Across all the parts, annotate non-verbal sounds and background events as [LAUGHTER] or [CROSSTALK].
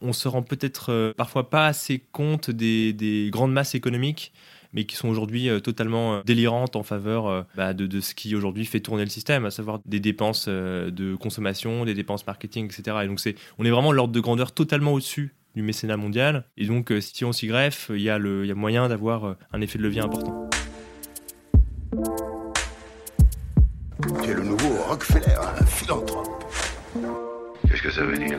On se rend peut-être parfois pas assez compte des, grandes masses économiques mais qui sont aujourd'hui totalement délirantes en faveur bah, de, de, ce qui aujourd'hui fait tourner le système, à savoir des dépenses de consommation, des dépenses marketing, etc. Et donc c'est, on est vraiment l'ordre de grandeur totalement au-dessus du mécénat mondial. Et donc, euh, si on s'y greffe, il y, a le, y a moyen d'avoir euh, un effet de levier important. Tu es le nouveau Rockefeller, un philanthrope. Qu'est-ce que ça veut dire?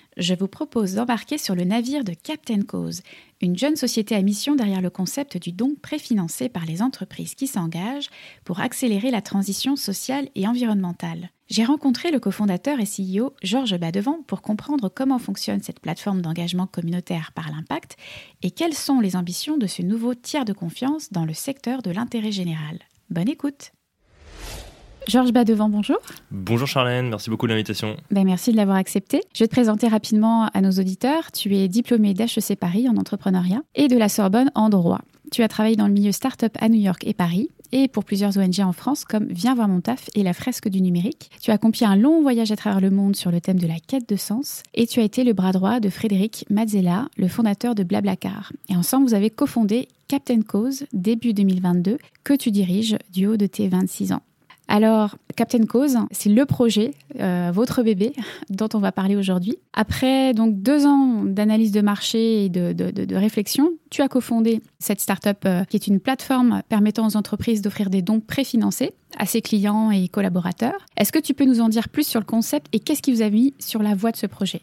je vous propose d'embarquer sur le navire de Captain Cause, une jeune société à mission derrière le concept du don préfinancé par les entreprises qui s'engagent pour accélérer la transition sociale et environnementale. J'ai rencontré le cofondateur et CEO Georges Badevant pour comprendre comment fonctionne cette plateforme d'engagement communautaire par l'impact et quelles sont les ambitions de ce nouveau tiers de confiance dans le secteur de l'intérêt général. Bonne écoute Georges Badevant, bonjour. Bonjour Charlène, merci beaucoup de l'invitation. Ben, merci de l'avoir accepté. Je vais te présenter rapidement à nos auditeurs. Tu es diplômé d'HEC Paris en entrepreneuriat et de la Sorbonne en droit. Tu as travaillé dans le milieu start-up à New York et Paris et pour plusieurs ONG en France comme Viens voir mon taf et la fresque du numérique. Tu as accompli un long voyage à travers le monde sur le thème de la quête de sens et tu as été le bras droit de Frédéric Mazzella, le fondateur de Blablacar. Et ensemble, vous avez cofondé Captain Cause début 2022 que tu diriges du haut de tes 26 ans. Alors, Captain Cause, c'est le projet, euh, votre bébé, [LAUGHS] dont on va parler aujourd'hui. Après donc deux ans d'analyse de marché et de, réflexion, tu as cofondé cette startup euh, qui est une plateforme permettant aux entreprises d'offrir des dons préfinancés à ses clients et collaborateurs. Est-ce que tu peux nous en dire plus sur le concept et qu'est-ce qui vous a mis sur la voie de ce projet?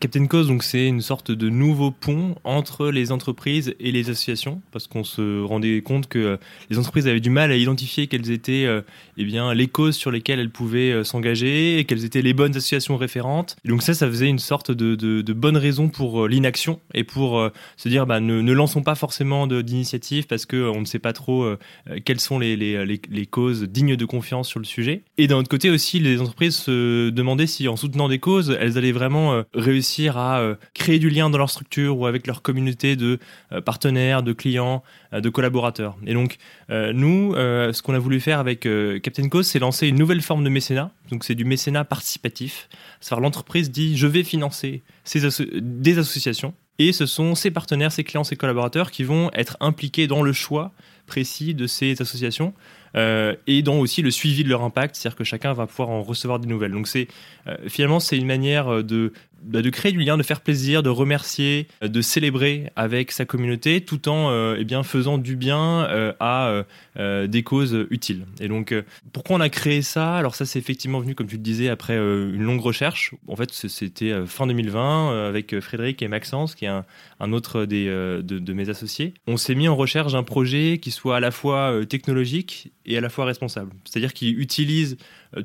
Captain Cause, donc c'est une sorte de nouveau pont entre les entreprises et les associations, parce qu'on se rendait compte que euh, les entreprises avaient du mal à identifier quelles étaient euh, eh bien, les causes sur lesquelles elles pouvaient euh, s'engager et quelles étaient les bonnes associations référentes. Et donc ça, ça faisait une sorte de, de, bonne raison pour l'inaction et pour se dire bah, ne, ne, lançons pas forcément d'initiative parce qu'on ne sait pas trop quelles sont les, les, les, les, causes dignes de confiance sur le sujet. Et d'un autre côté aussi, les entreprises se demandaient si en soutenant des causes, elles allaient vraiment réussir à euh, créer du lien dans leur structure ou avec leur communauté de euh, partenaires, de clients, euh, de collaborateurs. Et donc, nous, ce qu'on a voulu faire avec Captain Cause, c'est lancer une nouvelle forme de mécénat. Donc, c'est du mécénat participatif. C'est-à-dire, l'entreprise dit je vais financer des associations. Et ce sont ses partenaires, ses clients, ses collaborateurs qui vont être impliqués dans le choix précis de ces associations et dans aussi le suivi de leur impact, c'est-à-dire que chacun va pouvoir en recevoir des nouvelles. Donc finalement c'est une manière de de créer du lien, de faire plaisir, de remercier, de célébrer avec sa communauté, tout en eh bien faisant du bien à des causes utiles. Et donc pourquoi on a créé ça? Alors ça c'est effectivement venu comme tu le disais après une longue recherche. En fait c'était fin 2020 avec Frédéric et Maxence qui est un, autre des de, mes associés. On s'est mis en recherche d'un projet qui soit à la fois technologique et à la fois responsable. C'est-à-dire qu'il utilise euh,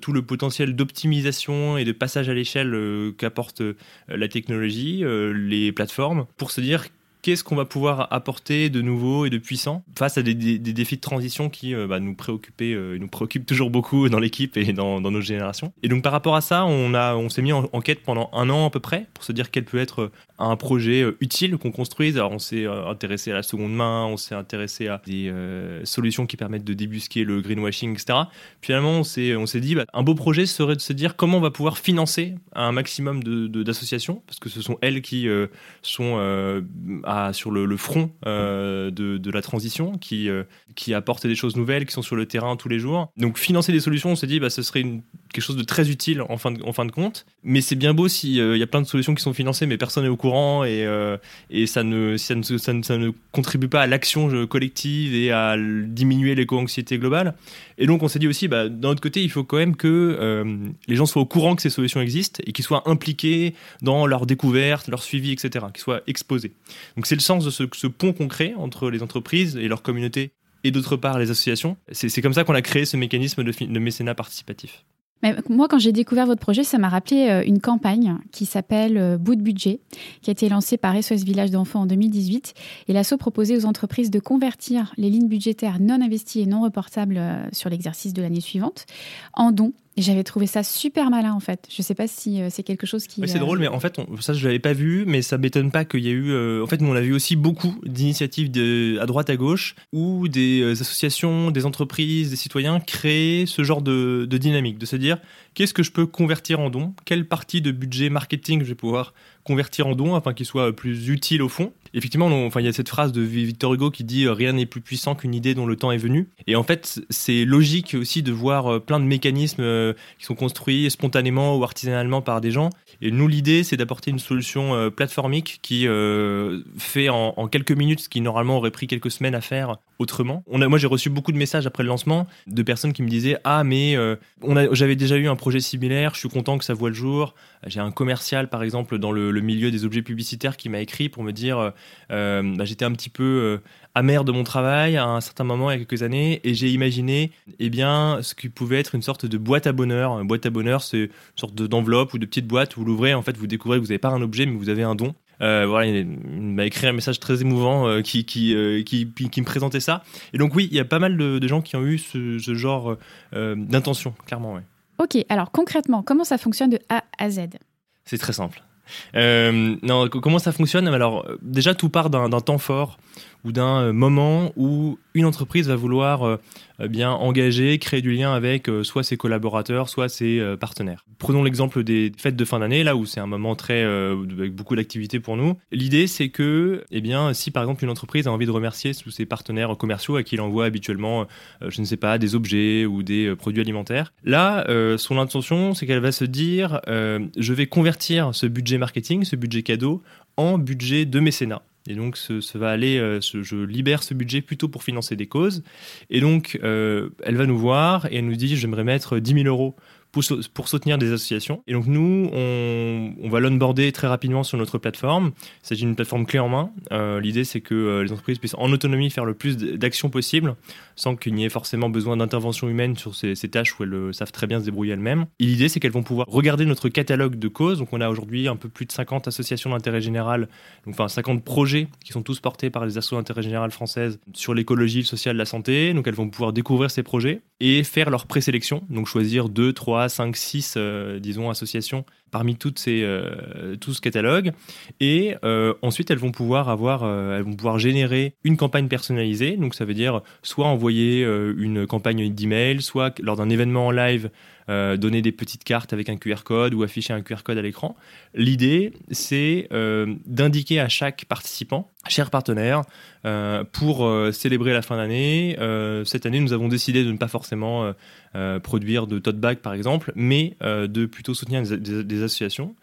tout le potentiel d'optimisation et de passage à l'échelle euh, qu'apporte euh, la technologie, les plateformes, pour se dire qu'est-ce qu'on va pouvoir apporter de nouveau et de puissant face à des, défis de transition qui bah, nous préoccupaient, nous préoccupent toujours beaucoup dans l'équipe et dans, nos générations. Et donc par rapport à ça, on, a, on s'est mis en, quête pendant un an à peu près pour se dire quel peut être un projet euh, utile qu'on construise. Alors on s'est euh, intéressé à la seconde main, on s'est intéressé à des euh, solutions qui permettent de débusquer le greenwashing, etc. Finalement, on s'est, on s'est dit, bah, un beau projet serait de se dire comment on va pouvoir financer un maximum d'associations, parce que ce sont elles qui sont sur le, front de, de, la transition, qui, qui apportent des choses nouvelles, qui sont sur le terrain tous les jours. Donc financer des solutions, on s'est dit, bah, ce serait quelque chose de très utile en fin de, en fin de compte. Mais c'est bien beau s'il y a plein de solutions qui sont financées, mais personne n'est au courant et, et ça, ne, ça, ne, ça, ne, ça ne contribue pas à l'action collective et à diminuer l'éco-anxiété globale. Et donc on s'est dit aussi, bah, d'un autre côté, il faut quand même que les gens soient au courant que ces solutions existent et qu'ils soient impliqués dans leur découverte, leur suivi, etc., qu'ils soient exposés. Donc c'est le sens de ce, pont qu'on crée entre les entreprises et leur communauté et d'autre part les associations. C'est comme ça qu'on a créé ce mécanisme de, de mécénat participatif. Mais moi, quand j'ai découvert votre projet, ça m'a rappelé euh, une campagne qui s'appelle euh, Bout de budget, qui a été lancée par SOS Village d'enfants en 2018. Et l'ASSO proposait aux entreprises de convertir les lignes budgétaires non investies et non reportables euh, sur l'exercice de l'année suivante en dons et j'avais trouvé ça super malin en fait. Je sais pas si euh, c'est quelque chose qui. c'est drôle, mais en fait, ça je l'avais pas vu, mais ça m'étonne pas qu'il y ait eu. Euh, en fait, nous on a vu aussi beaucoup d'initiatives à droite à gauche où des euh, associations, des entreprises, des citoyens créent ce genre de, de dynamique, de se dire qu'est-ce que je peux convertir en dons, quelle partie de budget marketing je vais pouvoir convertir en dons afin qu'il soit plus utile au fond. Effectivement, enfin, il y a cette phrase de Victor Hugo qui dit rien n'est plus puissant qu'une idée dont le temps est venu. Et en fait, c'est logique aussi de voir plein de mécanismes euh, qui sont construits spontanément ou artisanalement par des gens. Et nous, l'idée, c'est d'apporter une solution euh, plateformique qui euh, fait en, quelques minutes ce qui normalement aurait pris quelques semaines à faire autrement. Moi, j'ai reçu beaucoup de messages après le lancement de personnes qui me disaient ah mais j'avais déjà eu un projet similaire, je suis content que ça voit le jour. J'ai un commercial par exemple dans le, milieu des objets publicitaires qui m'a écrit pour me dire bah, j'étais un petit peu amer de mon travail à un certain moment il y a quelques années et j'ai imaginé eh bien ce qui pouvait être une sorte de boîte à bonheur. Une boîte à bonheur, c'est une sorte d'enveloppe ou de petite boîte où vous l'ouvrez, en fait vous découvrez que vous n'avez pas un objet mais vous avez un don. Euh, voilà, il m'a écrit un message très émouvant euh, euh, qui, me présentait ça. Et donc oui, il y a pas mal de, gens qui ont eu ce, genre d'intention, clairement. Ouais. Ok, alors concrètement, comment ça fonctionne de A à Z C'est très simple. non, comment ça fonctionne? Alors déjà, tout part d'un temps fort d'un moment où une entreprise va vouloir euh, bien engager, créer du lien avec euh, soit ses collaborateurs, soit ses euh, partenaires. Prenons l'exemple des fêtes de fin d'année, là où c'est un moment très avec beaucoup d'activités pour nous. L'idée, c'est que, eh bien, si par exemple une entreprise a envie de remercier tous ses partenaires commerciaux à qui il envoie habituellement, je ne sais pas, des objets ou des produits alimentaires, là, son intention, c'est qu'elle va se dire, je vais convertir ce budget marketing, ce budget cadeau, en budget de mécénat. Et donc, ce, va aller, euh, je libère ce budget plutôt pour financer des causes. Et donc, euh, elle va nous voir et elle nous dit, j'aimerais mettre 10 000 euros pour, soutenir des associations. Et donc nous, on, on va l'onboarder très rapidement sur notre plateforme. S'agit d'une plateforme clé en main. Euh, l'idée, c'est que euh, les entreprises puissent en autonomie faire le plus d'actions possible, sans qu'il n'y ait forcément besoin d'intervention humaine sur ces, tâches où elles euh, savent très bien se débrouiller elles-mêmes. Et l'idée, c'est qu'elles vont pouvoir regarder notre catalogue de causes. Donc on a aujourd'hui un peu plus de 50 associations d'intérêt général, donc, enfin 50 projets qui sont tous portés par les associations d'intérêt général françaises sur l'écologie, le social, la santé. Donc elles vont pouvoir découvrir ces projets et faire leur présélection, donc choisir 2, 3, 5, 6, disons, associations parmi toutes ces, euh, tout ce catalogue. Et euh, ensuite, elles vont pouvoir avoir, euh, elles vont pouvoir générer une campagne personnalisée. Donc, ça veut dire soit envoyer une campagne d'email, soit lors d'un événement en live, euh, donner des petites cartes avec un QR code ou afficher un QR code à l'écran. L'idée, c'est euh, d'indiquer à chaque participant, cher partenaire, euh, pour célébrer la fin d'année. cette année, nous avons décidé de ne pas forcément produire de tote bag, par exemple, mais de plutôt soutenir des associations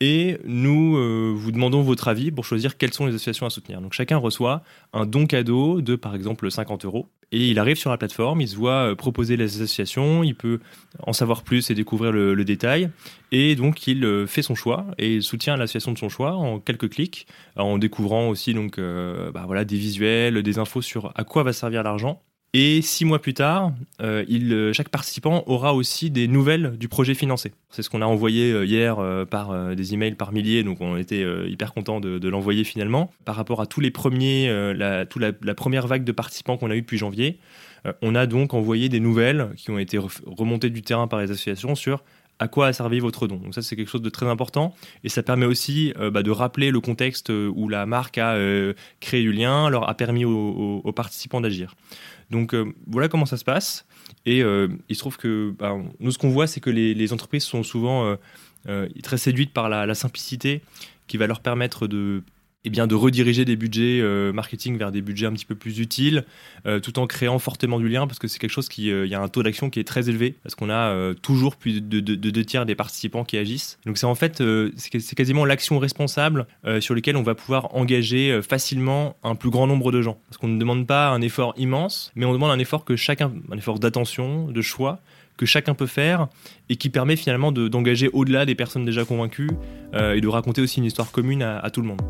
et nous euh, vous demandons votre avis pour choisir quelles sont les associations à soutenir. Donc chacun reçoit un don cadeau de par exemple 50 euros. Et il arrive sur la plateforme, il se voit euh, proposer les associations, il peut en savoir plus et découvrir le, détail. Et donc il euh, fait son choix et il soutient l'association de son choix en quelques clics en découvrant aussi donc bah, voilà des visuels, des infos sur à quoi va servir l'argent et six mois plus tard, euh, euh, chaque participant aura aussi des nouvelles du projet financé. C'est ce qu'on a envoyé euh, hier par des emails par milliers, donc on était hyper content de, l'envoyer finalement. Par rapport à tous les premiers, la, toute la, première vague de participants qu'on a eu depuis janvier, on a donc envoyé des nouvelles qui ont été remontées du terrain par les associations sur à quoi a servi votre don. Donc ça c'est quelque chose de très important et ça permet aussi bah, de rappeler le contexte où la marque a créé du lien, leur a permis aux participants d'agir. Donc euh, voilà comment ça se passe. Et euh, il se trouve que bah, nous, ce qu'on voit, c'est que les, entreprises sont souvent euh, très séduites par la, simplicité qui va leur permettre de eh bien, de rediriger des budgets marketing vers des budgets un petit peu plus utiles, tout en créant fortement du lien, parce que c'est quelque chose qui, il y a un taux d'action qui est très élevé, parce qu'on a toujours plus de, deux tiers des participants qui agissent. Donc c'est en fait, c'est quasiment l'action responsable sur laquelle on va pouvoir engager facilement un plus grand nombre de gens, parce qu'on ne demande pas un effort immense, mais on demande un effort que chacun, un effort d'attention, de choix, que chacun peut faire et qui permet finalement d'engager au-delà des personnes déjà convaincues euh, et de raconter aussi une histoire commune à tout le monde.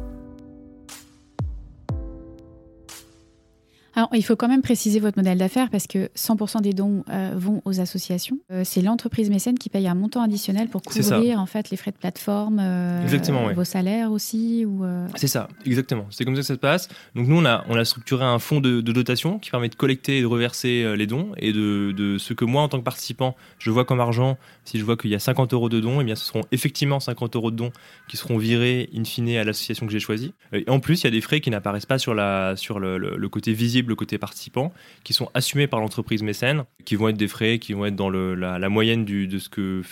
Alors, il faut quand même préciser votre modèle d'affaires parce que 100% des dons euh, vont aux associations. Euh, c'est l'entreprise mécène qui paye un montant additionnel pour couvrir en fait les frais de plateforme, euh, exactement, vos salaires aussi. Ou C'est ça, exactement. C'est comme ça que ça se passe. Donc nous, on a, on a structuré un fonds de, dotation qui permet de collecter et de reverser les dons et de, de, ce que moi, en tant que participant, je vois comme argent. Si je vois qu'il y a 50 euros de dons, eh bien, ce seront effectivement 50 euros de dons qui seront virés in fine à l'association que j'ai choisie. Et en plus, il y a des frais qui n'apparaissent pas sur, la, sur le, le côté visible le côté participant, qui sont assumés par l'entreprise mécène, qui vont être des frais, qui vont être dans la, moyenne de ce que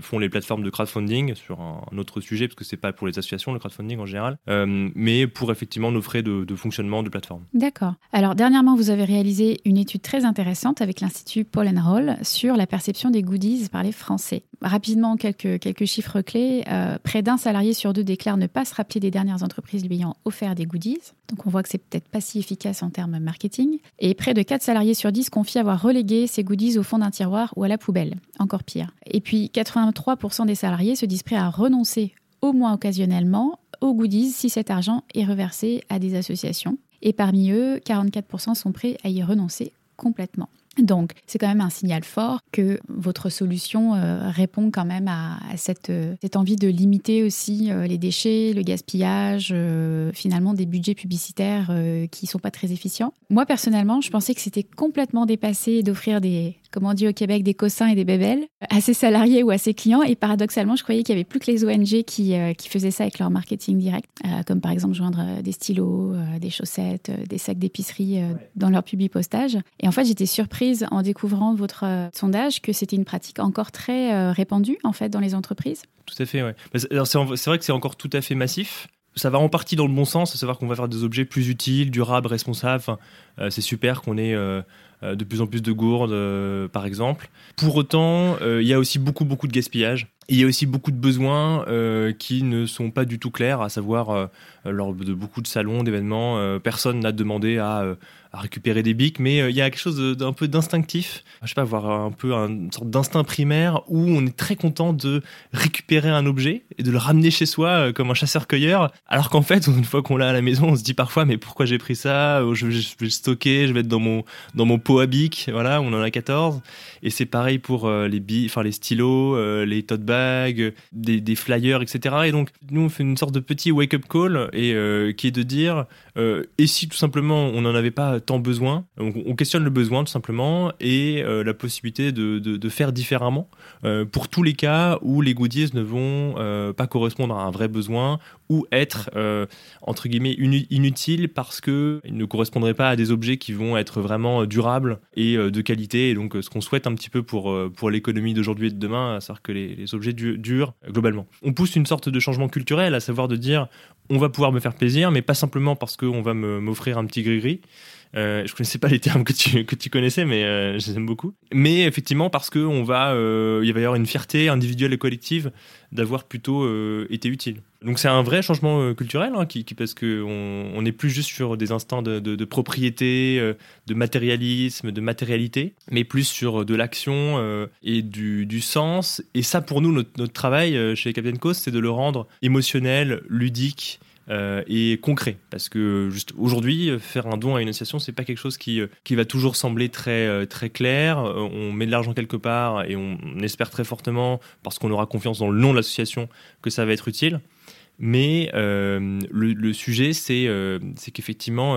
font les plateformes de crowdfunding sur un, autre sujet, parce que c'est pas pour les associations le crowdfunding en général, euh, mais pour effectivement nos frais de, fonctionnement de plateforme. D'accord. Alors dernièrement, vous avez réalisé une étude très intéressante avec l'Institut Paul Roll sur la perception des goodies par les Français. Rapidement, quelques, quelques chiffres clés. Euh, près d'un salarié sur deux déclare ne pas se rappeler des dernières entreprises lui ayant offert des goodies. Donc on voit que c'est peut-être pas si efficace en termes Et près de 4 salariés sur 10 confient avoir relégué ces goodies au fond d'un tiroir ou à la poubelle. Encore pire. Et puis 83% des salariés se disent prêts à renoncer, au moins occasionnellement, aux goodies si cet argent est reversé à des associations. Et parmi eux, 44% sont prêts à y renoncer complètement. Donc, c'est quand même un signal fort que votre solution euh, répond quand même à, cette, euh, cette, envie de limiter aussi euh, les déchets, le gaspillage, finalement des budgets publicitaires qui ne sont pas très efficients. Moi, personnellement, je pensais que c'était complètement dépassé d'offrir des, comme on dit au Québec, des cossins et des bébelles à ses salariés ou à ses clients. Et paradoxalement, je croyais qu'il n'y avait plus que les ONG qui, qui faisaient ça avec leur marketing direct, comme par exemple joindre des stylos, des chaussettes, des sacs d'épicerie dans leur publi postage. Et en fait, j'étais surprise en découvrant votre euh, sondage que c'était une pratique encore très euh, répandue en fait dans les entreprises Tout à fait, ouais. C'est vrai que c'est encore tout à fait massif. Ça va en partie dans le bon sens, à savoir qu'on va faire des objets plus utiles, durables, responsables. Euh, c'est super qu'on ait de plus en plus de gourdes, par exemple. Pour autant, il y a aussi beaucoup, beaucoup de gaspillage. Il y a aussi beaucoup de besoins qui ne sont pas du tout clairs, à savoir lors de beaucoup de salons, d'événements, personne n'a demandé à à récupérer des bics, mais euh, il y a quelque chose d'un peu d'instinctif, je sais pas, avoir un peu une sorte d'instinct primaire où on est très content de récupérer un objet et de le ramener chez soi euh, comme un chasseur-cueilleur, alors qu'en fait, une fois qu'on l'a à la maison, on se dit parfois, mais pourquoi j'ai pris ça? Je, vais le stocker, je vais être dans mon, dans mon pot à bic, voilà, on en a 14. Et c'est pareil pour euh, les billes, enfin les stylos, les tote bags, des, des, flyers, etc. Et donc, nous, on fait une sorte de petit wake-up call et qui est de dire, et si tout simplement on n'en avait pas tant besoin. On, questionne le besoin tout simplement et euh, la possibilité de, de, faire différemment euh, pour tous les cas où les goodies ne vont euh, pas correspondre à un vrai besoin ou être entre guillemets inutiles parce qu'ils ne correspondraient pas à des objets qui vont être vraiment durables et de qualité. Et donc ce qu'on souhaite un petit peu pour, pour l'économie d'aujourd'hui et de demain, à savoir que les, objets durent globalement. On pousse une sorte de changement culturel, à savoir de dire on va pouvoir me faire plaisir, mais pas simplement parce qu'on va m'offrir un petit gris-gris. Euh, je connaissais pas les termes que tu, que connaissais, mais euh, je les aime beaucoup. Mais effectivement, parce que on va, euh, va y avoir une fierté individuelle et collective d'avoir plutôt euh, été utile. Donc c'est un vrai changement euh, culturel, hein, qui, parce qu'on on n'est plus juste sur des instants de, propriété, de matérialisme, de matérialité, mais plus sur de l'action et du, du, sens. Et ça, pour nous, notre, travail chez Captain Coast, c'est de le rendre émotionnel, ludique, euh, et concret. Parce que juste aujourd'hui, faire un don à une association, c'est pas quelque chose qui, euh, qui va toujours sembler très, euh, très clair. On met de l'argent quelque part et on espère très fortement, parce qu'on aura confiance dans le nom de l'association, que ça va être utile. Mais le, sujet, c'est qu'effectivement,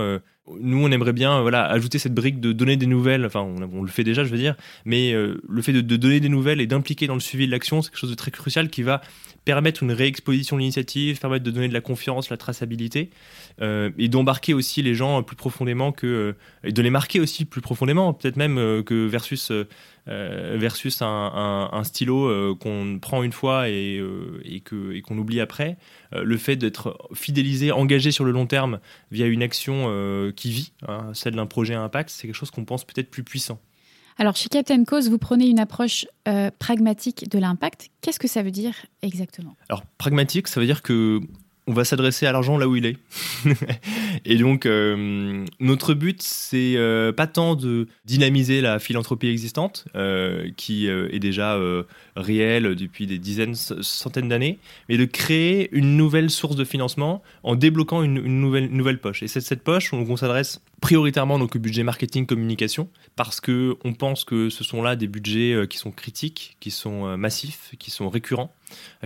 Nous, on aimerait bien voilà, ajouter cette brique de donner des nouvelles, enfin on, le fait déjà je veux dire, mais euh, le fait de, de, donner des nouvelles et d'impliquer dans le suivi de l'action, c'est quelque chose de très crucial qui va permettre une réexposition de l'initiative, permettre de donner de la confiance, la traçabilité, euh, et d'embarquer aussi les gens plus profondément que, et de les marquer aussi plus profondément, peut-être même que versus euh, versus un, stylo euh, qu'on prend une fois et, euh, et qu'on et qu'on oublie après. le fait d'être fidélisé, engagé sur le long terme via une action qui vit, hein, celle d'un projet à impact, c'est quelque chose qu'on pense peut-être plus puissant. Alors, chez Captain Cause, vous prenez une approche euh, pragmatique de l'impact. Qu'est-ce que ça veut dire exactement? Alors, pragmatique, ça veut dire que on va s'adresser à l'argent là où il est. [LAUGHS] et donc, euh, notre but, c'est euh, pas tant de dynamiser la philanthropie existante, euh, qui est déjà réelle depuis des dizaines, centaines d'années, mais de créer une nouvelle source de financement en débloquant une, nouvelle, poche. Et c'est cette poche, on, on s'adresse prioritairement donc au budget marketing communication parce que on pense que ce sont là des budgets qui sont critiques, qui sont massifs, qui sont récurrents,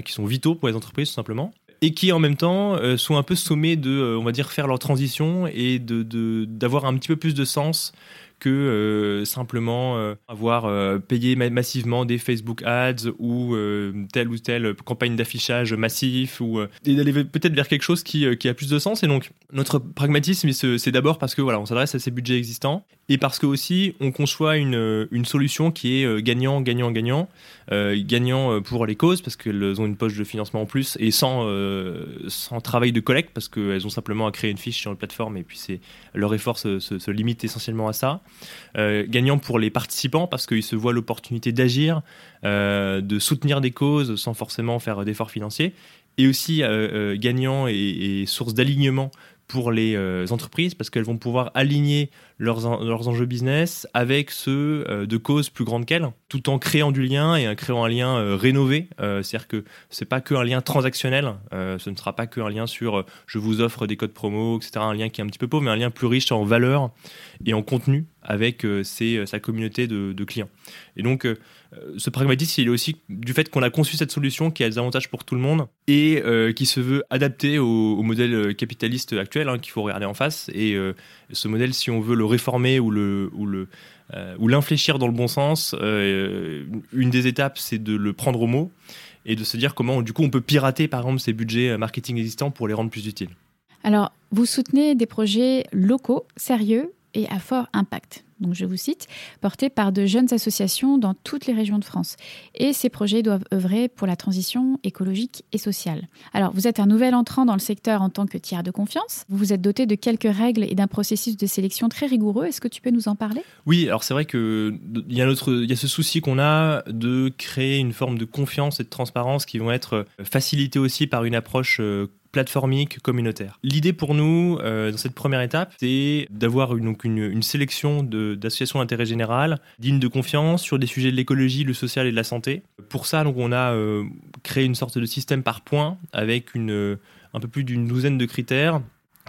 qui sont vitaux pour les entreprises tout simplement et qui en même temps euh, sont un peu sommés de, euh, on va dire, faire leur transition et de d'avoir un petit peu plus de sens que euh, simplement euh, avoir euh, payé ma massivement des Facebook Ads ou telle ou telle campagne d'affichage massif ou et d'aller peut-être vers quelque chose qui, a plus de sens. Et donc notre pragmatisme, c'est d'abord parce que voilà, on s'adresse à ces budgets existants et parce que aussi on conçoit une, une solution qui est gagnant, gagnant, gagnant, gagnant pour les causes parce qu'elles ont une poche de financement en plus et sans sans travail de collecte parce qu'elles ont simplement à créer une fiche sur la plateforme et puis leur effort se limite essentiellement à ça. Euh, gagnant pour les participants parce qu'ils se voient l'opportunité d'agir, euh, de soutenir des causes sans forcément faire d'efforts financiers, et aussi euh, gagnant et, source d'alignement pour les entreprises parce qu'elles vont pouvoir aligner leurs, en, leurs enjeux business avec ceux de causes plus grandes qu'elles, tout en créant du lien et en créant un lien euh, rénové. C'est-à-dire que c'est pas que un lien transactionnel, ce ne sera pas que un lien sur je vous offre des codes promo, etc. Un lien qui est un petit peu pauvre, mais un lien plus riche en valeur et en contenu avec sa communauté de, clients. Et donc ce pragmatisme, il est aussi du fait qu'on a conçu cette solution qui a des avantages pour tout le monde et euh, qui se veut adapter au, modèle capitaliste actuel hein, qu'il faut regarder en face. Et euh, ce modèle, si on veut le réformer ou le euh, ou l'infléchir dans le bon sens, euh, une des étapes, c'est de le prendre au mot et de se dire comment, du coup, on peut pirater, par exemple, ces budgets marketing existants pour les rendre plus utiles. Alors, vous soutenez des projets locaux, sérieux et à fort impact donc je vous cite, portés par de jeunes associations dans toutes les régions de France. Et ces projets doivent œuvrer pour la transition écologique et sociale. Alors, vous êtes un nouvel entrant dans le secteur en tant que tiers de confiance. Vous vous êtes doté de quelques règles et d'un processus de sélection très rigoureux. Est-ce que tu peux nous en parler? Oui, alors c'est vrai qu'il y, a y a ce souci qu'on a de créer une forme de confiance et de transparence qui vont être facilitées aussi par une approche plateformique communautaire. L'idée pour nous, euh, dans cette première étape, c'est d'avoir une, une, une sélection d'associations d'intérêt général, dignes de confiance, sur des sujets de l'écologie, le social et de la santé. Pour ça, donc, on a euh, créé une sorte de système par points, avec une, un peu plus d'une douzaine de critères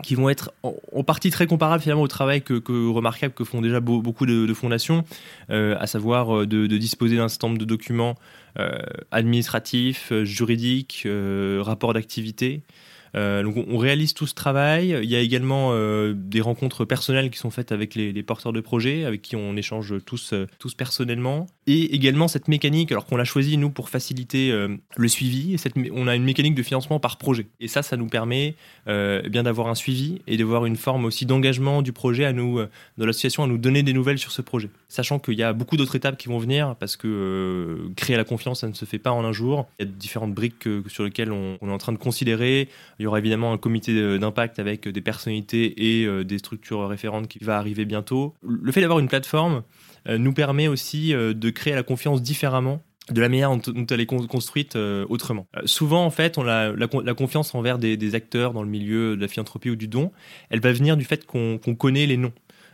qui vont être en, partie très comparables finalement au travail que, que remarquable que font déjà beau, beaucoup de, fondations, euh, à savoir de, de disposer d'un certain nombre de documents euh, administratifs, juridiques, euh, rapports d'activité, euh, donc on, réalise tout ce travail. Il y a également euh, des rencontres personnelles qui sont faites avec les, porteurs de projets, avec qui on échange tous, euh, tous personnellement. Et également cette mécanique, alors qu'on l'a choisi nous pour faciliter le suivi, on a une mécanique de financement par projet. Et ça, ça nous permet euh, bien d'avoir un suivi et d'avoir une forme aussi d'engagement du projet à nous, de l'association, à nous donner des nouvelles sur ce projet. Sachant qu'il y a beaucoup d'autres étapes qui vont venir parce que créer la confiance, ça ne se fait pas en un jour. Il y a différentes briques que, sur lesquelles on est en train de considérer. Il y aura évidemment un comité d'impact avec des personnalités et euh, des structures référentes qui va arriver bientôt. Le fait d'avoir une plateforme euh, nous permet aussi euh, de créer la confiance différemment de la manière dont elle est construite euh, autrement. Euh, souvent, en fait, on a la, confiance envers des, acteurs dans le milieu de la philanthropie ou du don, elle va venir du fait qu'on qu connaît les noms.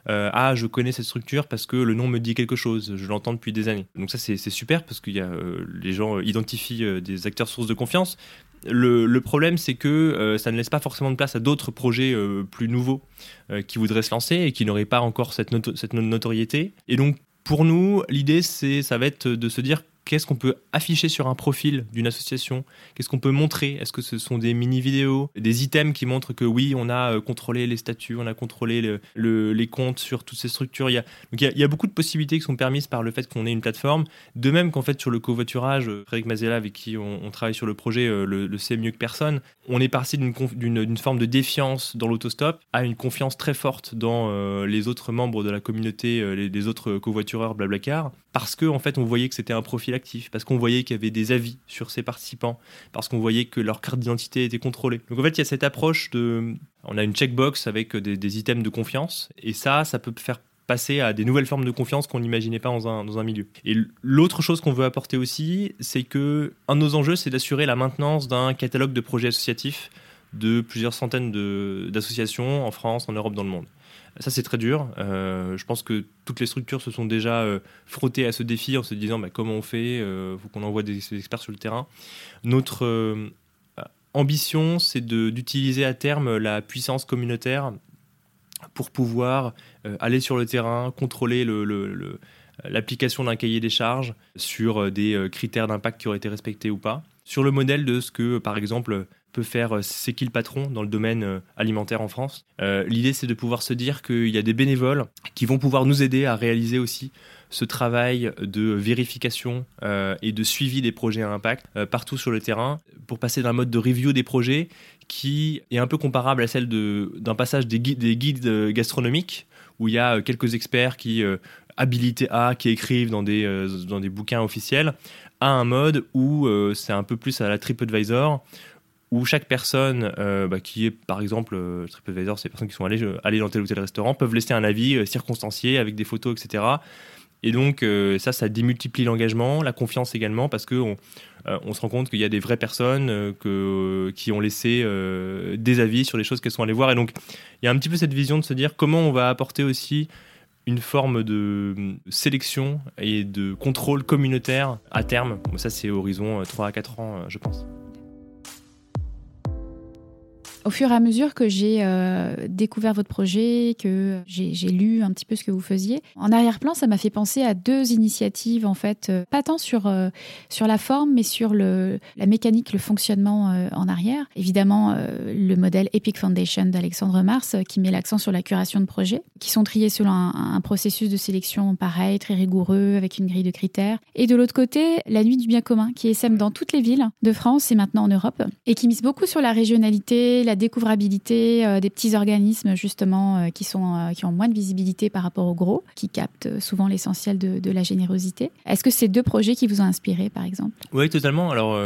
Euh, ah, je connais cette structure parce que le nom me dit quelque chose, je l'entends depuis des années. Donc ça, c'est super parce que y a, euh, les gens identifient euh, des acteurs sources de confiance. Le, problème, c'est que euh, ça ne laisse pas forcément de place à d'autres projets euh, plus nouveaux euh, qui voudraient se lancer et qui n'auraient pas encore cette, cette notoriété. Et donc, pour nous, l'idée, c'est, ça va être de se dire qu'est-ce qu'on peut afficher sur un profil d'une association? Qu'est-ce qu'on peut montrer? Est-ce que ce sont des mini-vidéos, des items qui montrent que oui, on a euh, contrôlé les statuts, on a contrôlé les comptes sur toutes ces structures? Il y, a, beaucoup de possibilités qui sont permises par le fait qu'on ait une plateforme. De même qu'en fait sur le covoiturage, euh, Frédéric Mazella, avec qui on, travaille sur le projet, euh, le, sait mieux que personne, on est parti d'une forme de défiance dans l'autostop à une confiance très forte dans les autres membres de la communauté, les, autres covoitureurs Blablacar, parce qu'en en fait on voyait que c'était un profil parce qu'on voyait qu'il y avait des avis sur ces participants, parce qu'on voyait que leur carte d'identité était contrôlée. Donc en fait il y a cette approche de... On a une checkbox avec des, items de confiance, et ça, ça peut faire passer à des nouvelles formes de confiance qu'on n'imaginait pas dans un, dans un, milieu. Et l'autre chose qu'on veut apporter aussi, c'est que un de nos enjeux, c'est d'assurer la maintenance d'un catalogue de projets associatifs de plusieurs centaines d'associations en France, en Europe, dans le monde. Ça, c'est très dur. Euh, je pense que toutes les structures se sont déjà euh, frottées à ce défi en se disant bah, comment on fait, il euh, faut qu'on envoie des, experts sur le terrain. Notre ambition, c'est d'utiliser à terme la puissance communautaire pour pouvoir aller sur le terrain, contrôler l'application d'un cahier des charges sur des critères d'impact qui auraient été respectés ou pas. Sur le modèle de ce que, par exemple, peut faire euh, C'est qui le patron dans le domaine euh, alimentaire en France. Euh, l'idée, c'est de pouvoir se dire qu'il y a des bénévoles qui vont pouvoir nous aider à réaliser aussi ce travail de vérification et de suivi des projets à impact partout sur le terrain pour passer d'un mode de review des projets qui est un peu comparable à celle d'un passage des guides, des guides gastronomiques où il y a quelques experts qui habilités à, qui écrivent dans des, dans des bouquins officiels, à un mode où c'est un peu plus à la TripAdvisor, où chaque personne euh, bah, qui est, par exemple, euh, TripAdvisor, c'est les personnes qui sont allées, euh, dans tel ou tel restaurant, peuvent laisser un avis circonstancié avec des photos, etc. Et donc, ça, ça démultiplie l'engagement, la confiance également, parce qu'on on se rend compte qu'il y a des vraies personnes qui ont laissé des avis sur les choses qu'elles sont allées voir. Et donc, il y a un petit peu cette vision de se dire comment on va apporter aussi une forme de sélection et de contrôle communautaire à terme. Ça, c'est horizon 3 à 4 ans, je pense. Au fur et à mesure que j'ai euh, découvert votre projet, que j'ai lu un petit peu ce que vous faisiez, en arrière-plan, ça m'a fait penser à deux initiatives, en fait, euh, pas tant sur, euh, sur la forme, mais sur le, la mécanique, le fonctionnement en arrière. Évidemment, le modèle Epic Foundation d'Alexandre Mars, qui met l'accent sur la curation de projets, qui sont triés selon un, processus de sélection pareil, très rigoureux, avec une grille de critères. Et de l'autre côté, la Nuit du bien commun, qui est sème dans toutes les villes de France et maintenant en Europe, et qui mise beaucoup sur la régionalité, la découvrabilité euh, des petits organismes justement euh, qui, sont, euh, qui ont moins de visibilité par rapport aux gros, qui captent souvent l'essentiel de, de, la générosité. Est-ce que c'est deux projets qui vous ont inspiré par exemple? Oui, totalement. Alors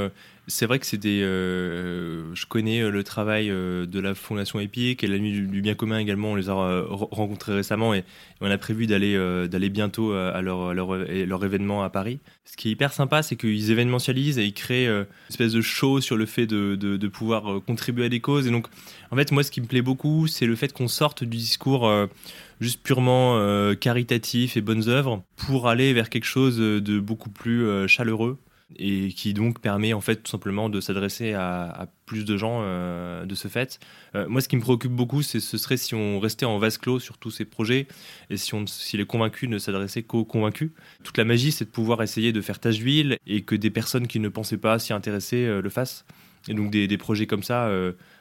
c'est vrai que c'est. Euh, je connais euh, le travail euh, de la Fondation Epic et la Nuit du, Bien Commun également. On les a rencontrés récemment et, on a prévu d'aller bientôt à leur, événement à Paris. Ce qui est hyper sympa, c'est qu'ils événementialisent et ils créent une espèce de show sur le fait de, pouvoir contribuer à des causes. Et donc, en fait, moi, ce qui me plaît beaucoup, c'est le fait qu'on sorte du discours juste purement caritatif et bonnes œuvres pour aller vers quelque chose de beaucoup plus chaleureux et qui donc permet en fait tout simplement de s'adresser à, plus de gens euh, de ce fait. Euh, moi, ce qui me préoccupe beaucoup, c'est ce serait si on restait en vase clos sur tous ces projets et si, on, si les convaincus ne s'adressaient qu'aux convaincus. Toute la magie, c'est de pouvoir essayer de faire tâche d'huile et que des personnes qui ne pensaient pas s'y intéresser euh, le fassent. Et donc des, projets comme ça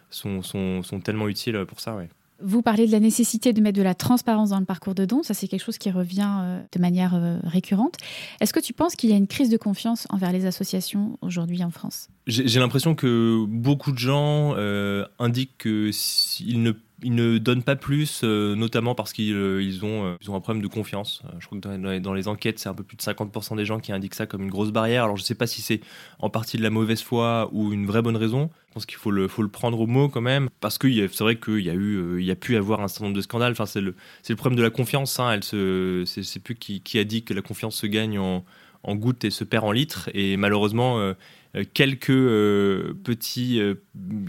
sont, sont, sont, tellement utiles pour ça. Vous parlez de la nécessité de mettre de la transparence dans le parcours de don. Ça, c'est quelque chose qui revient euh, de manière euh, récurrente. Est-ce que tu penses qu'il y a une crise de confiance envers les associations aujourd'hui en France? J'ai l'impression que beaucoup de gens euh, indiquent qu'ils ne ils ne donnent pas plus, euh, notamment parce qu'ils euh, ils ont, euh, ont un problème de confiance. je crois que dans les, enquêtes, c'est un peu plus de 50% des gens qui indiquent ça comme une grosse barrière. Alors je ne sais pas si c'est en partie de la mauvaise foi ou une vraie bonne raison. Je pense qu'il faut le, faut le prendre au mot quand même, parce que c'est vrai qu'il y a eu, il y a pu avoir un certain nombre de scandales. Enfin, c'est le, le problème de la confiance. Hein. Elle se, c'est, plus qui, qui, a dit que la confiance se gagne en, en gouttes et se perd en litres. Et malheureusement, quelques petits,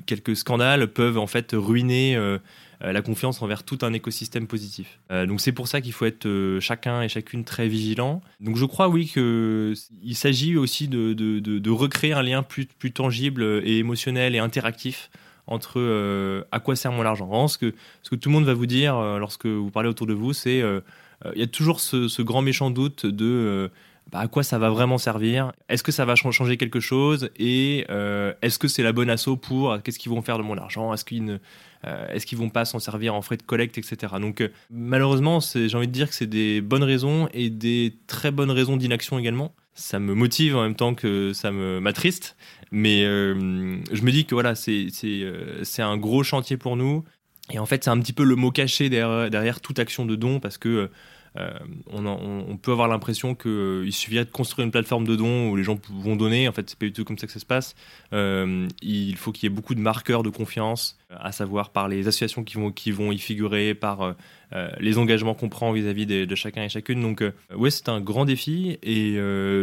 quelques scandales peuvent en fait ruiner euh, la confiance envers tout un écosystème positif. Euh, donc c'est pour ça qu'il faut être euh, chacun et chacune très vigilant. Donc je crois oui qu'il s'agit aussi de, recréer un lien plus, tangible et émotionnel et interactif entre à quoi sert mon argent. que, ce que tout le monde va vous dire lorsque vous parlez autour de vous, c'est il y a toujours ce, grand méchant doute de bah, à quoi ça va vraiment servir? Est-ce que ça va changer quelque chose? Et euh, est-ce que c'est la bonne asso pour Qu'est-ce qu'ils vont faire de mon argent? Est-ce qu'ils ne euh, vont pas s'en servir en frais de collecte, etc. Donc euh, malheureusement, j'ai envie de dire que c'est des bonnes raisons et des très bonnes raisons d'inaction également. Ça me motive en même temps que ça me m'attriste, mais je me dis que voilà, c'est c'est un gros chantier pour nous. Et en fait, c'est un petit peu le mot caché derrière, derrière toute action de don parce que euh, on, peut avoir l'impression qu'il euh, suffirait de construire une plateforme de dons où les gens vont donner. En fait, c'est pas du tout comme ça que ça se passe. Euh, il faut qu'il y ait beaucoup de marqueurs de confiance, à savoir par les associations qui vont, qui vont y figurer, par les engagements qu'on prend vis-à-vis de, chacun et chacune. Donc, ouais, c'est un grand défi et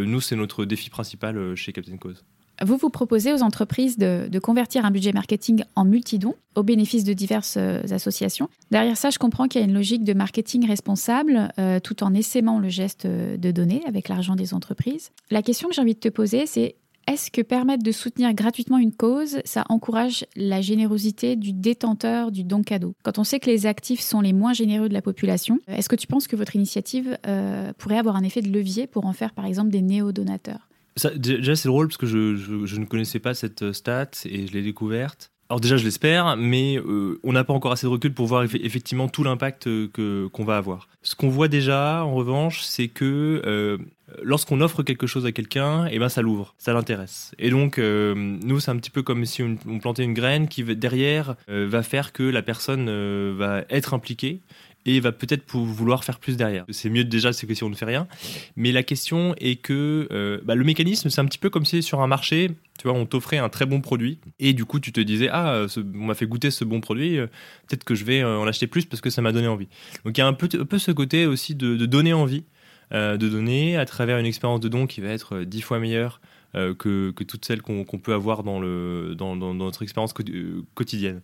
nous, c'est notre défi principal chez Captain Cause. Vous vous proposez aux entreprises de, convertir un budget marketing en multidon au bénéfice de diverses euh, associations. Derrière ça, je comprends qu'il y a une logique de marketing responsable euh, tout en essaimant le geste de donner avec l'argent des entreprises. La question que j'ai envie de te poser, c'est est-ce que permettre de soutenir gratuitement une cause, ça encourage la générosité du détenteur du don cadeau? Quand on sait que les actifs sont les moins généreux de la population, est-ce que tu penses que votre initiative euh, pourrait avoir un effet de levier pour en faire par exemple des néo-donateurs? Déjà, c'est drôle parce que je, ne connaissais pas cette euh, stat et je l'ai découverte. Alors déjà, je l'espère, mais euh, on n'a pas encore assez de recul pour voir effectivement tout l'impact euh, que qu'on va avoir. Ce qu'on voit déjà, en revanche, c'est que lorsqu'on offre quelque chose à quelqu'un, eh ben ça l'ouvre, ça l'intéresse. Et donc, nous, c'est un petit peu comme si on, plantait une graine qui derrière va faire que la personne va être impliquée et va peut-être vouloir faire plus derrière. C'est mieux déjà, c'est que si on ne fait rien. Mais la question est que euh, bah, le mécanisme, c'est un petit peu comme si sur un marché, tu vois, on t'offrait un très bon produit et du coup tu te disais ah on m'a fait goûter ce bon produit, euh, peut-être que je vais euh, en acheter plus parce que ça m'a donné envie. Donc il y a un peu, ce côté aussi de donner envie, de donner à travers une expérience de don qui va être dix fois meilleure euh, que, toutes celles qu'on peut avoir dans, notre expérience euh, quotidienne.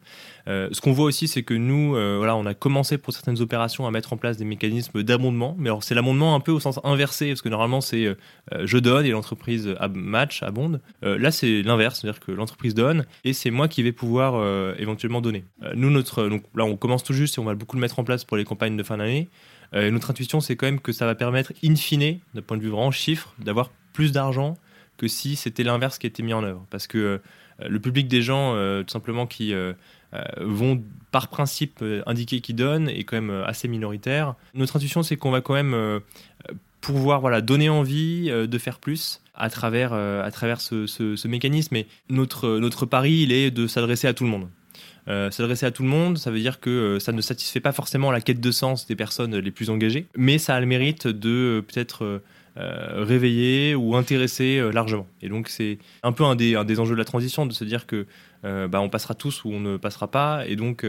Euh, ce qu'on voit aussi, c'est que nous, voilà, on a commencé pour certaines opérations à mettre en place des mécanismes d'abondement, mais alors c'est l'abondement un peu au sens inversé, parce que normalement c'est je donne et l'entreprise match, abonde. là, c'est l'inverse, c'est-à-dire que l'entreprise donne et c'est moi qui vais pouvoir éventuellement donner. nous, notre, donc là, on commence tout juste et on va beaucoup le mettre en place pour les campagnes de fin d'année. notre intuition, c'est quand même que ça va permettre, in fine, d'un point de vue vraiment chiffre, d'avoir plus d'argent que si c'était l'inverse qui était mis en œuvre. Parce que euh, le public des gens, euh, tout simplement, qui euh, vont par principe indiquer qu'ils donnent est quand même assez minoritaire. Notre intuition, c'est qu'on va quand même pouvoir voilà, donner envie de faire plus à travers, à travers ce, mécanisme. Et notre, notre pari, il est de s'adresser à tout le monde. s'adresser à tout le monde, ça veut dire que ça ne satisfait pas forcément la quête de sens des personnes les plus engagées, mais ça a le mérite de peut-être réveiller ou intéresser euh, largement. Et donc c'est un peu un des, un des, enjeux de la transition, de se dire que euh, bah, on passera tous ou on ne passera pas. Et donc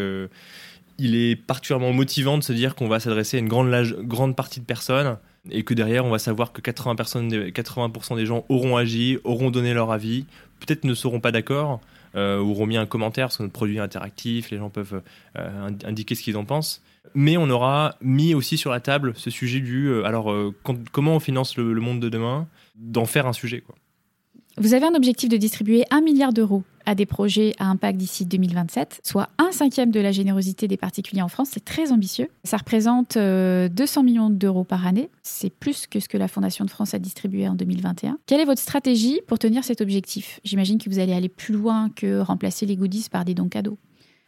il est particulièrement motivant de se dire qu'on va s'adresser à une grande, grande partie de personnes et que derrière on va savoir que 80%, personnes, 80 des gens auront agi, auront donné leur avis, peut-être ne seront pas d'accord, euh, ou auront mis un commentaire sur notre produit interactif, les gens peuvent indiquer ce qu'ils en pensent mais on aura mis aussi sur la table ce sujet du euh, alors euh, comment on finance le, monde de demain, d'en faire un sujet. Quoi. Vous avez un objectif de distribuer un milliard d'euros à des projets à impact d'ici 2027, soit un cinquième de la générosité des particuliers en France. C'est très ambitieux. Ça représente 200 euh, millions d'euros par année. C'est plus que ce que la Fondation de France a distribué en 2021. Quelle est votre stratégie pour tenir cet objectif? J'imagine que vous allez aller plus loin que remplacer les goodies par des dons cadeaux.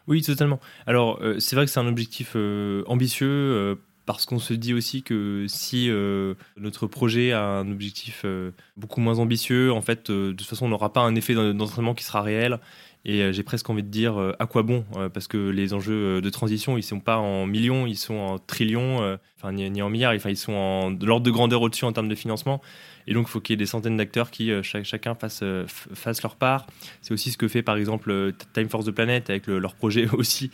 Oui, totalement. Alors, euh, c'est vrai que c'est un objectif euh, ambitieux parce qu'on se dit aussi que si notre projet a un objectif beaucoup moins ambitieux, en fait, de toute façon, on n'aura pas un effet d'entraînement qui sera réel. Et j'ai presque envie de dire à quoi bon Parce que les enjeux de transition, ils ne sont pas en millions, ils sont en trillions, enfin ni, en milliards, enfin, ils sont en, de l'ordre de grandeur au-dessus en termes de financement. Et donc, il faut qu'il y ait des centaines d'acteurs qui, euh, chacun, fasse, euh, fasse leur part. C'est aussi ce que fait, par exemple, euh, Time Force the Planet avec leur projet [LAUGHS] aussi,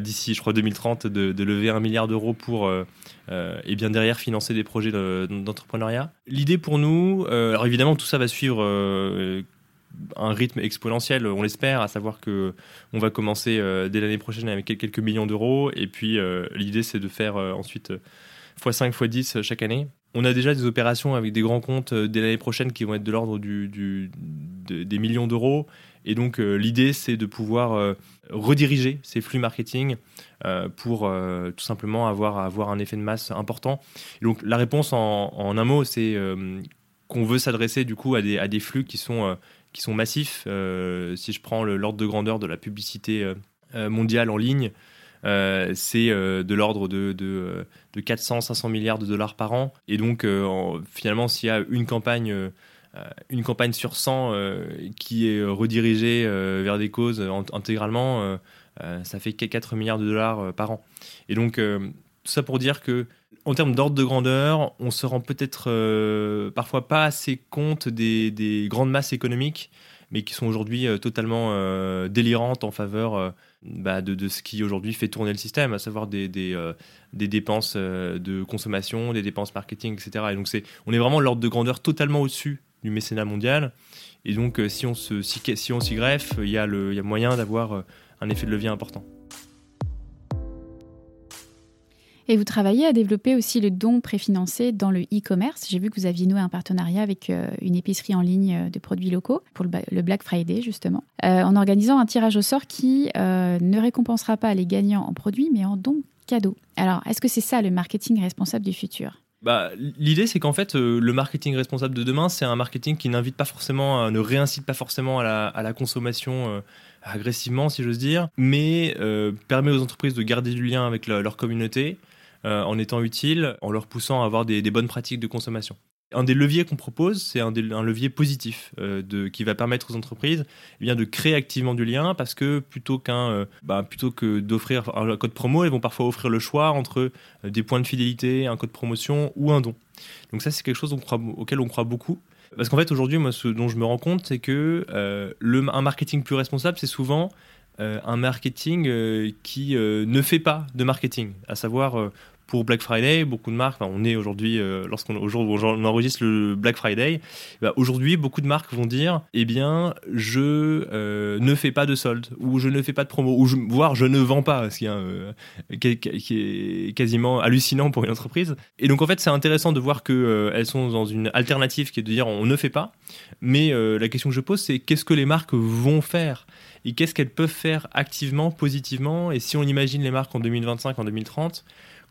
d'ici, je crois, 2030, de, lever un milliard d'euros pour, et bien derrière, financer des projets d'entrepreneuriat. L'idée pour nous, alors évidemment, tout ça va suivre un rythme exponentiel, on l'espère, à savoir que on va commencer dès l'année prochaine avec quelques millions d'euros, et puis l'idée c'est de faire ensuite x5, x10 chaque année. On a déjà des opérations avec des grands comptes euh, dès l'année prochaine qui vont être de l'ordre du, des millions d'euros. Et donc l'idée, c'est de pouvoir rediriger ces flux marketing pour tout simplement avoir, avoir un effet de masse important. Donc la réponse en, un mot, c'est qu'on veut s'adresser du coup à des flux qui sont, qui sont massifs. si je prends l'ordre de grandeur de la publicité mondiale en ligne, euh, c'est euh, de l'ordre de, de, 400-500 milliards de dollars par an. Et donc, euh, finalement, s'il y a une campagne une campagne sur 100 qui est redirigée vers des causes intégralement, ça fait 4 milliards de dollars par an. Et donc, tout ça pour dire que, en termes d'ordre de grandeur, on se rend peut-être parfois pas assez compte des, des, grandes masses économiques, mais qui sont aujourd'hui totalement délirantes en faveur bah, de, ce qui aujourd'hui fait tourner le système, à savoir des, euh, dépenses euh, de consommation, des dépenses marketing, etc. Et donc on est vraiment l'ordre de grandeur totalement au-dessus du mécénat mondial. Et donc euh, si on, se, si, si s'y greffe, il y, y a moyen d'avoir un effet de levier important. Et vous travaillez à développer aussi le don préfinancé dans le e-commerce. J'ai vu que vous aviez noué un partenariat avec euh, une épicerie en ligne euh, de produits locaux pour le Black Friday, justement, euh, en organisant un tirage au sort qui ne récompensera pas les gagnants en produits, mais en dons cadeaux. Alors, est-ce que c'est ça le marketing responsable du futur? Bah, L'idée, c'est qu'en fait, le marketing responsable de demain, c'est un marketing qui n'invite pas forcément, ne réincite pas forcément à la, consommation agressivement, si j'ose dire, mais permet aux entreprises de garder du lien avec leur communauté, en étant utile, en leur poussant à avoir des, bonnes pratiques de consommation. Un des leviers qu'on propose, c'est un, levier positif euh, qui va permettre aux entreprises eh de créer activement du lien parce que plutôt, qu'un, euh, bah, plutôt que d'offrir un code promo, elles vont parfois offrir le choix entre des points de fidélité, un code promotion ou un don. Donc ça, c'est quelque chose auquel on croit beaucoup. Parce qu'en fait, aujourd'hui, moi, ce dont je me rends compte, c'est que un marketing plus responsable, c'est souvent un marketing qui ne fait pas de marketing, à savoir pour Black Friday, beaucoup de marques, on est aujourd'hui, euh, lorsqu'on au on enregistre le Black Friday, bah, aujourd'hui, beaucoup de marques vont dire, eh bien, je euh, ne fais pas de solde, ou je ne fais pas de promo, ou voire je ne vends pas, ce euh, qui, est quasiment hallucinant pour une entreprise. Et donc, en fait, c'est intéressant de voir qu'elles sont dans une alternative qui est de dire on ne fait pas. Mais la question que je pose, c'est qu'est-ce que les marques vont faire? Et qu'est-ce qu'elles peuvent faire activement, positivement? Et si on imagine les marques en 2025, en 2030,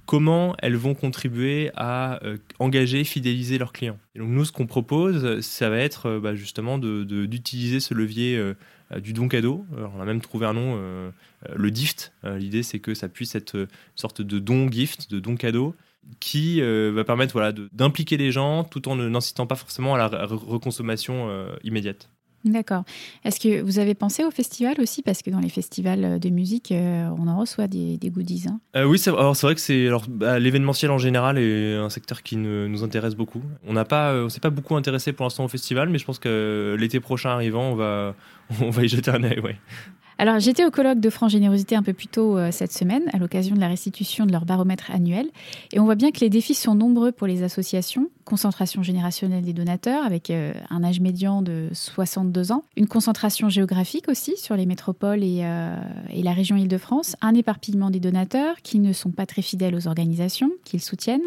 comment elles vont contribuer à euh, engager, fidéliser leurs clients. Et donc nous, ce qu'on propose, ça va être euh, bah, justement d'utiliser ce levier euh, du don cadeau. on a même trouvé un nom, le gift. L'idée, c'est que ça puisse être une sorte de don gift, de don cadeau, qui va permettre voilà, d'impliquer les gens tout en n'incitant pas forcément à la reconsommation immédiate. D'accord. Est-ce que vous avez pensé au festival aussi? Parce que dans les festivals de musique, euh, on en reçoit des, goodies. Hein. Euh, oui, c'est vrai que c'est bah, l'événementiel en général est un secteur qui nous intéresse beaucoup. On n'a pas, euh, on s'est pas beaucoup intéressé pour l'instant au festival, mais je pense que l'été prochain arrivant, on va, [LAUGHS] on va y jeter un œil. Ouais. Alors, j'étais au colloque de franc générosité un peu plus tôt euh, cette semaine, à l'occasion de la restitution de leur baromètre annuel. Et on voit bien que les défis sont nombreux pour les associations. Concentration générationnelle des donateurs, avec euh, un âge médian de 62 ans. Une concentration géographique aussi sur les métropoles et, euh, et la région Île-de-France. Un éparpillement des donateurs qui ne sont pas très fidèles aux organisations qu'ils soutiennent.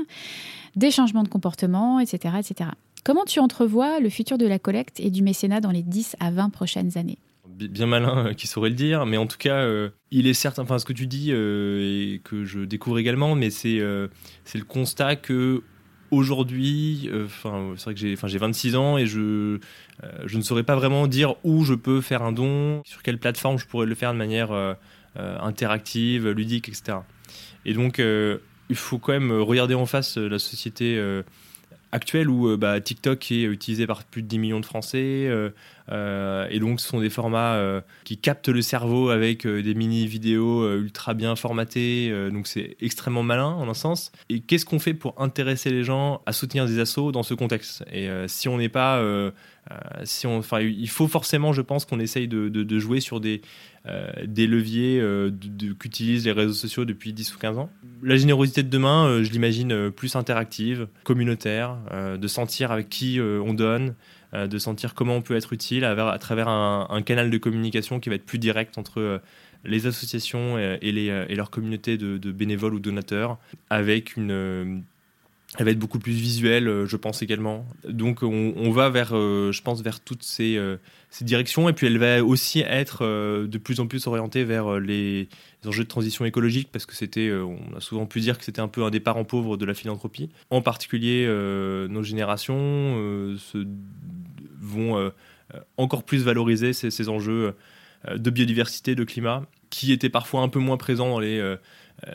Des changements de comportement, etc., etc. Comment tu entrevois le futur de la collecte et du mécénat dans les 10 à 20 prochaines années? Bien malin euh, qui saurait le dire, mais en tout cas, euh, il est certain, enfin ce que tu dis euh, et que je découvre également, mais c'est c'est le constat que aujourd'hui, enfin c'est vrai que j'ai enfin j'ai 26 ans et je je ne saurais pas vraiment dire où je peux faire un don, sur quelle plateforme je pourrais le faire de manière interactive, ludique, etc. Et donc il faut quand même regarder en face la société actuelle où bah, TikTok est utilisé par plus de 10 millions de Français, et donc, ce sont des formats euh, qui captent le cerveau avec euh, des mini vidéos ultra bien formatées. donc, c'est extrêmement malin en un sens. Et qu'est-ce qu'on fait pour intéresser les gens à soutenir des assos dans ce contexte? Et si on n'est pas, si on, il faut forcément, je pense, qu'on essaye de, jouer sur des leviers qu'utilisent les réseaux sociaux depuis 10 ou 15 ans. La générosité de demain, je l'imagine plus interactive, communautaire, de sentir avec qui on donne, euh, de sentir comment on peut être utile à, travers un, canal de communication qui va être plus direct entre euh, les associations et, les, euh, et leur communauté de, bénévoles ou donateurs, avec une, Elle va être beaucoup plus visuelle, euh, je pense également. Donc on, va vers, euh, je pense, vers toutes ces, euh, ces directions. Et puis elle va aussi être euh, de plus en plus orientée vers euh, les, les enjeux de transition écologique, parce que c'était, euh, on a souvent pu dire que c'était un peu un des parents pauvres de la philanthropie. En particulier, euh, nos générations euh, se, vont euh, euh, encore plus valoriser ces, ces enjeux euh, de biodiversité, de climat, qui étaient parfois un peu moins présents dans les,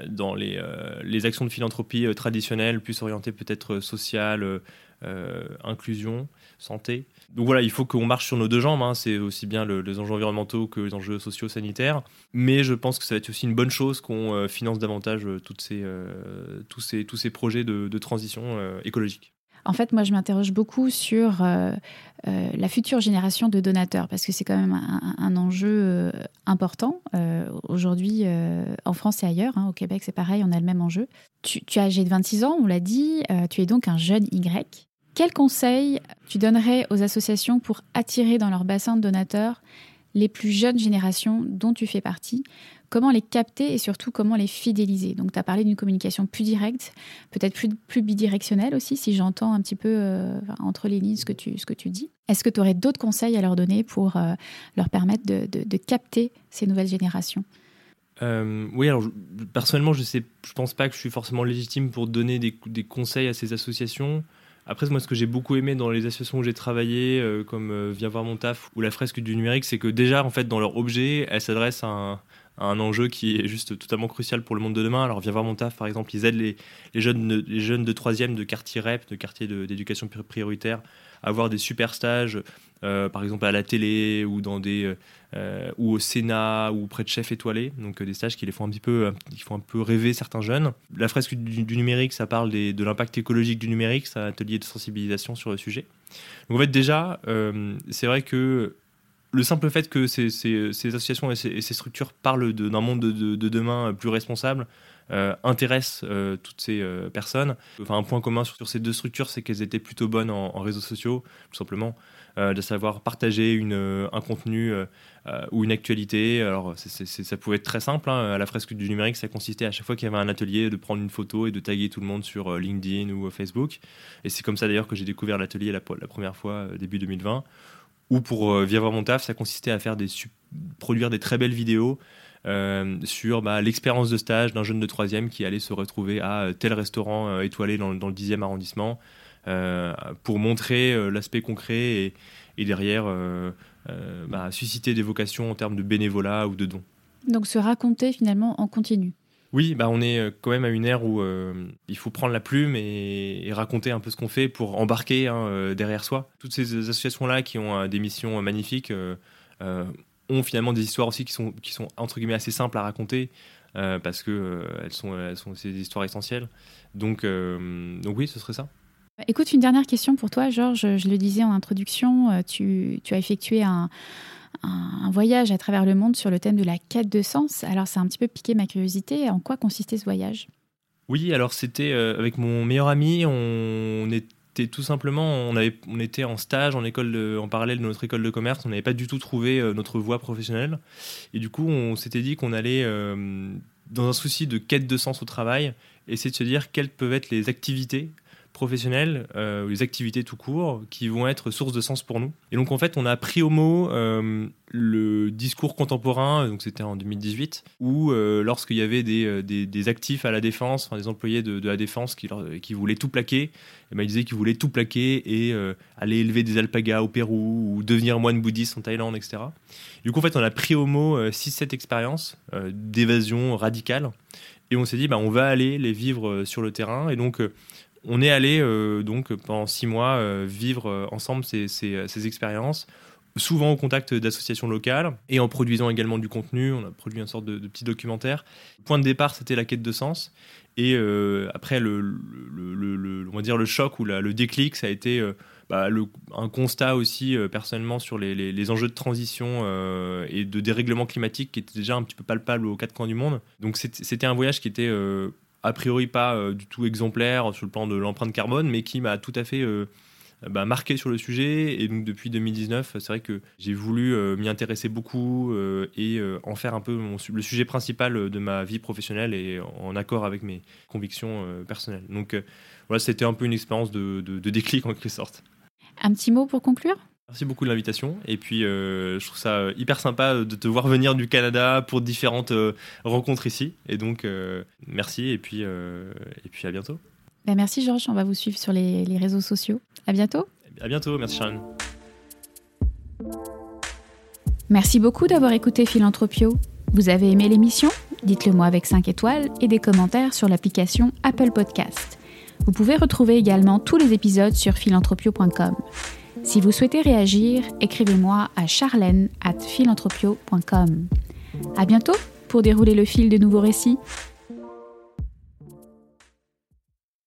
dans les, les actions de philanthropie traditionnelles, plus orientées peut-être sociales, euh, inclusion, santé. Donc voilà, il faut qu'on marche sur nos deux jambes. hein. C'est aussi bien le- les enjeux environnementaux que les enjeux sociaux, sanitaires. Mais je pense que ça va être aussi une bonne chose qu'on finance davantage toutes ces, tous, ces, tous ces projets de, transition écologique. En fait, moi, je m'interroge beaucoup sur euh, la future génération de donateurs, parce que c'est quand même un, enjeu euh, important. Euh, Aujourd'hui, en France et ailleurs, hein, au Québec, c'est pareil, on a le même enjeu. Tu, tu es âgé de 26 ans, on l'a dit, tu es donc un jeune Y. Quels conseils tu donnerais aux associations pour attirer dans leur bassin de donateurs les plus jeunes générations dont tu fais partie Comment les capter et surtout comment les fidéliser Donc, tu as parlé d'une communication plus directe, peut-être plus, bidirectionnelle aussi, si j'entends un petit peu euh, entre les lignes ce que tu, ce que tu dis. Est-ce que tu aurais d'autres conseils à leur donner pour euh, leur permettre de, de- capter ces nouvelles générations? Euh, oui, alors personnellement, je sais, je pense pas que je suis forcément légitime pour donner des, des conseils à ces associations. Après, moi, ce que j'ai beaucoup aimé dans les associations où j'ai travaillé, comme euh, Viens voir mon taf ou la fresque du numérique, c'est que déjà, en fait, dans leur objet, elles s'adressent à un, un enjeu qui est juste totalement crucial pour le monde de demain. Alors, Viens voir mon taf, par exemple, ils aident les, jeunes, les jeunes de troisième de quartier REP, de quartier d'éducation pri- prioritaire, à avoir des super stages, euh, par exemple à la télé euh, ou au Sénat ou près de chefs étoilés, donc euh, des stages qui les font un petit peu, qui font un peu rêver certains jeunes. La fresque du, numérique, ça parle de l'impact écologique du numérique, c'est un atelier de sensibilisation sur le sujet. Donc en fait déjà, c'est vrai que le simple fait que ces, associations et ces, structures parlent d'un monde de, de- de demain plus responsable euh, intéresse euh, toutes ces euh, personnes. Enfin, un point commun sur, ces deux structures, c'est qu'elles étaient plutôt bonnes en, réseaux sociaux, tout simplement, de savoir partager une, un contenu ou une actualité. Alors, ça pouvait être très simple. hein. À la fresque du numérique, ça consistait à chaque fois qu'il y avait un atelier de prendre une photo et de taguer tout le monde sur LinkedIn ou Facebook. Et c'est comme ça d'ailleurs que j'ai découvert l'atelier la, la première fois, début 2020. Ou pour euh, voir mon taf, ça consistait à faire des produire des très belles vidéos euh, sur bah, l'expérience de stage d'un jeune de troisième qui allait se retrouver à euh, tel restaurant euh, étoilé dans, le 10e arrondissement pour montrer l'aspect concret et, derrière bah, susciter des vocations en termes de bénévolat ou de dons. Donc, se raconter finalement en continu. Oui, bah on est euh, quand même à une ère où euh, il faut prendre la plume et, raconter un peu ce qu'on fait pour embarquer hein, euh, derrière soi. Toutes ces associations-là qui ont des missions magnifiques ont finalement des histoires aussi qui sont, qui sont entre guillemets assez simples à raconter parce que elles sont, elles sont des histoires essentielles. Donc, donc oui, ce serait ça. Écoute, une dernière question pour toi, Georges. Je le disais en introduction, tu, tu as effectué un, un- voyage à travers le monde sur le thème de la quête de sens. Alors, ça a un petit peu piqué ma curiosité. En quoi consistait ce voyage? Oui, alors c'était euh, avec mon meilleur ami, on, était tout simplement, on, était en stage en, école en parallèle de notre école de commerce, on n'avait pas du tout trouvé euh, notre voie professionnelle. Et du coup, on s'était dit qu'on allait, euh, dans un souci de quête de sens au travail, essayer de se dire quelles peuvent être les activités professionnelles, euh, les activités tout court, qui vont être source de sens pour nous. Et donc en fait, on a pris au mot euh, le discours contemporain, donc c'était en 2018, où euh, lorsqu'il y avait des, euh, des, des actifs à la défense, enfin, des employés de, la défense qui, qui voulaient tout plaquer, et ben, ils disaient qu'ils voulaient tout plaquer et aller élever des alpagas au Pérou ou devenir moine bouddhiste en Thaïlande, etc. Du coup, en fait, on a pris au mot 6-7 expériences d'évasion radicale et on s'est dit, bah, on va aller les vivre sur le terrain. Et donc, on est allé euh, donc pendant six mois euh, vivre euh, ensemble ces, ces, ces expériences, souvent au contact d'associations locales et en produisant également du contenu. On a produit une sorte de, petit documentaire. Point de départ, c'était la quête de sens. Et après, le, le, le- on va dire le choc ou le déclic, ça a été bah, un constat aussi personnellement sur les, les- les enjeux de transition et de dérèglement climatique qui étaient déjà un petit peu palpables aux quatre coins du monde. Donc c'était un voyage qui était a priori pas euh, du tout exemplaire sur le plan de l'empreinte carbone, mais qui m'a tout à fait euh, bah, marqué sur le sujet. Et donc depuis 2019, c'est vrai que j'ai voulu euh, m'y intéresser beaucoup et en faire un peu le sujet principal de ma vie professionnelle et en accord avec mes convictions personnelles. Donc voilà, c'était un peu une expérience de, de, déclic en quelque sorte. Un petit mot pour conclure? Merci beaucoup de l'invitation. Et puis, je trouve ça hyper sympa de te voir venir du Canada pour différentes rencontres ici. Et donc, merci. Et puis, et puis à bientôt. Ben, merci Georges, on va vous suivre sur les, les réseaux sociaux. À bientôt. À bientôt, merci Sharon. Merci beaucoup d'avoir écouté Philanthropio. Vous avez aimé l'émission? Dites-le moi avec 5 étoiles et des commentaires sur l'application Apple Podcast. Vous pouvez retrouver également tous les épisodes sur philanthropio.com. Si vous souhaitez réagir, écrivez-moi à charlène at philanthropio.com. À bientôt pour dérouler le fil de nouveaux récits.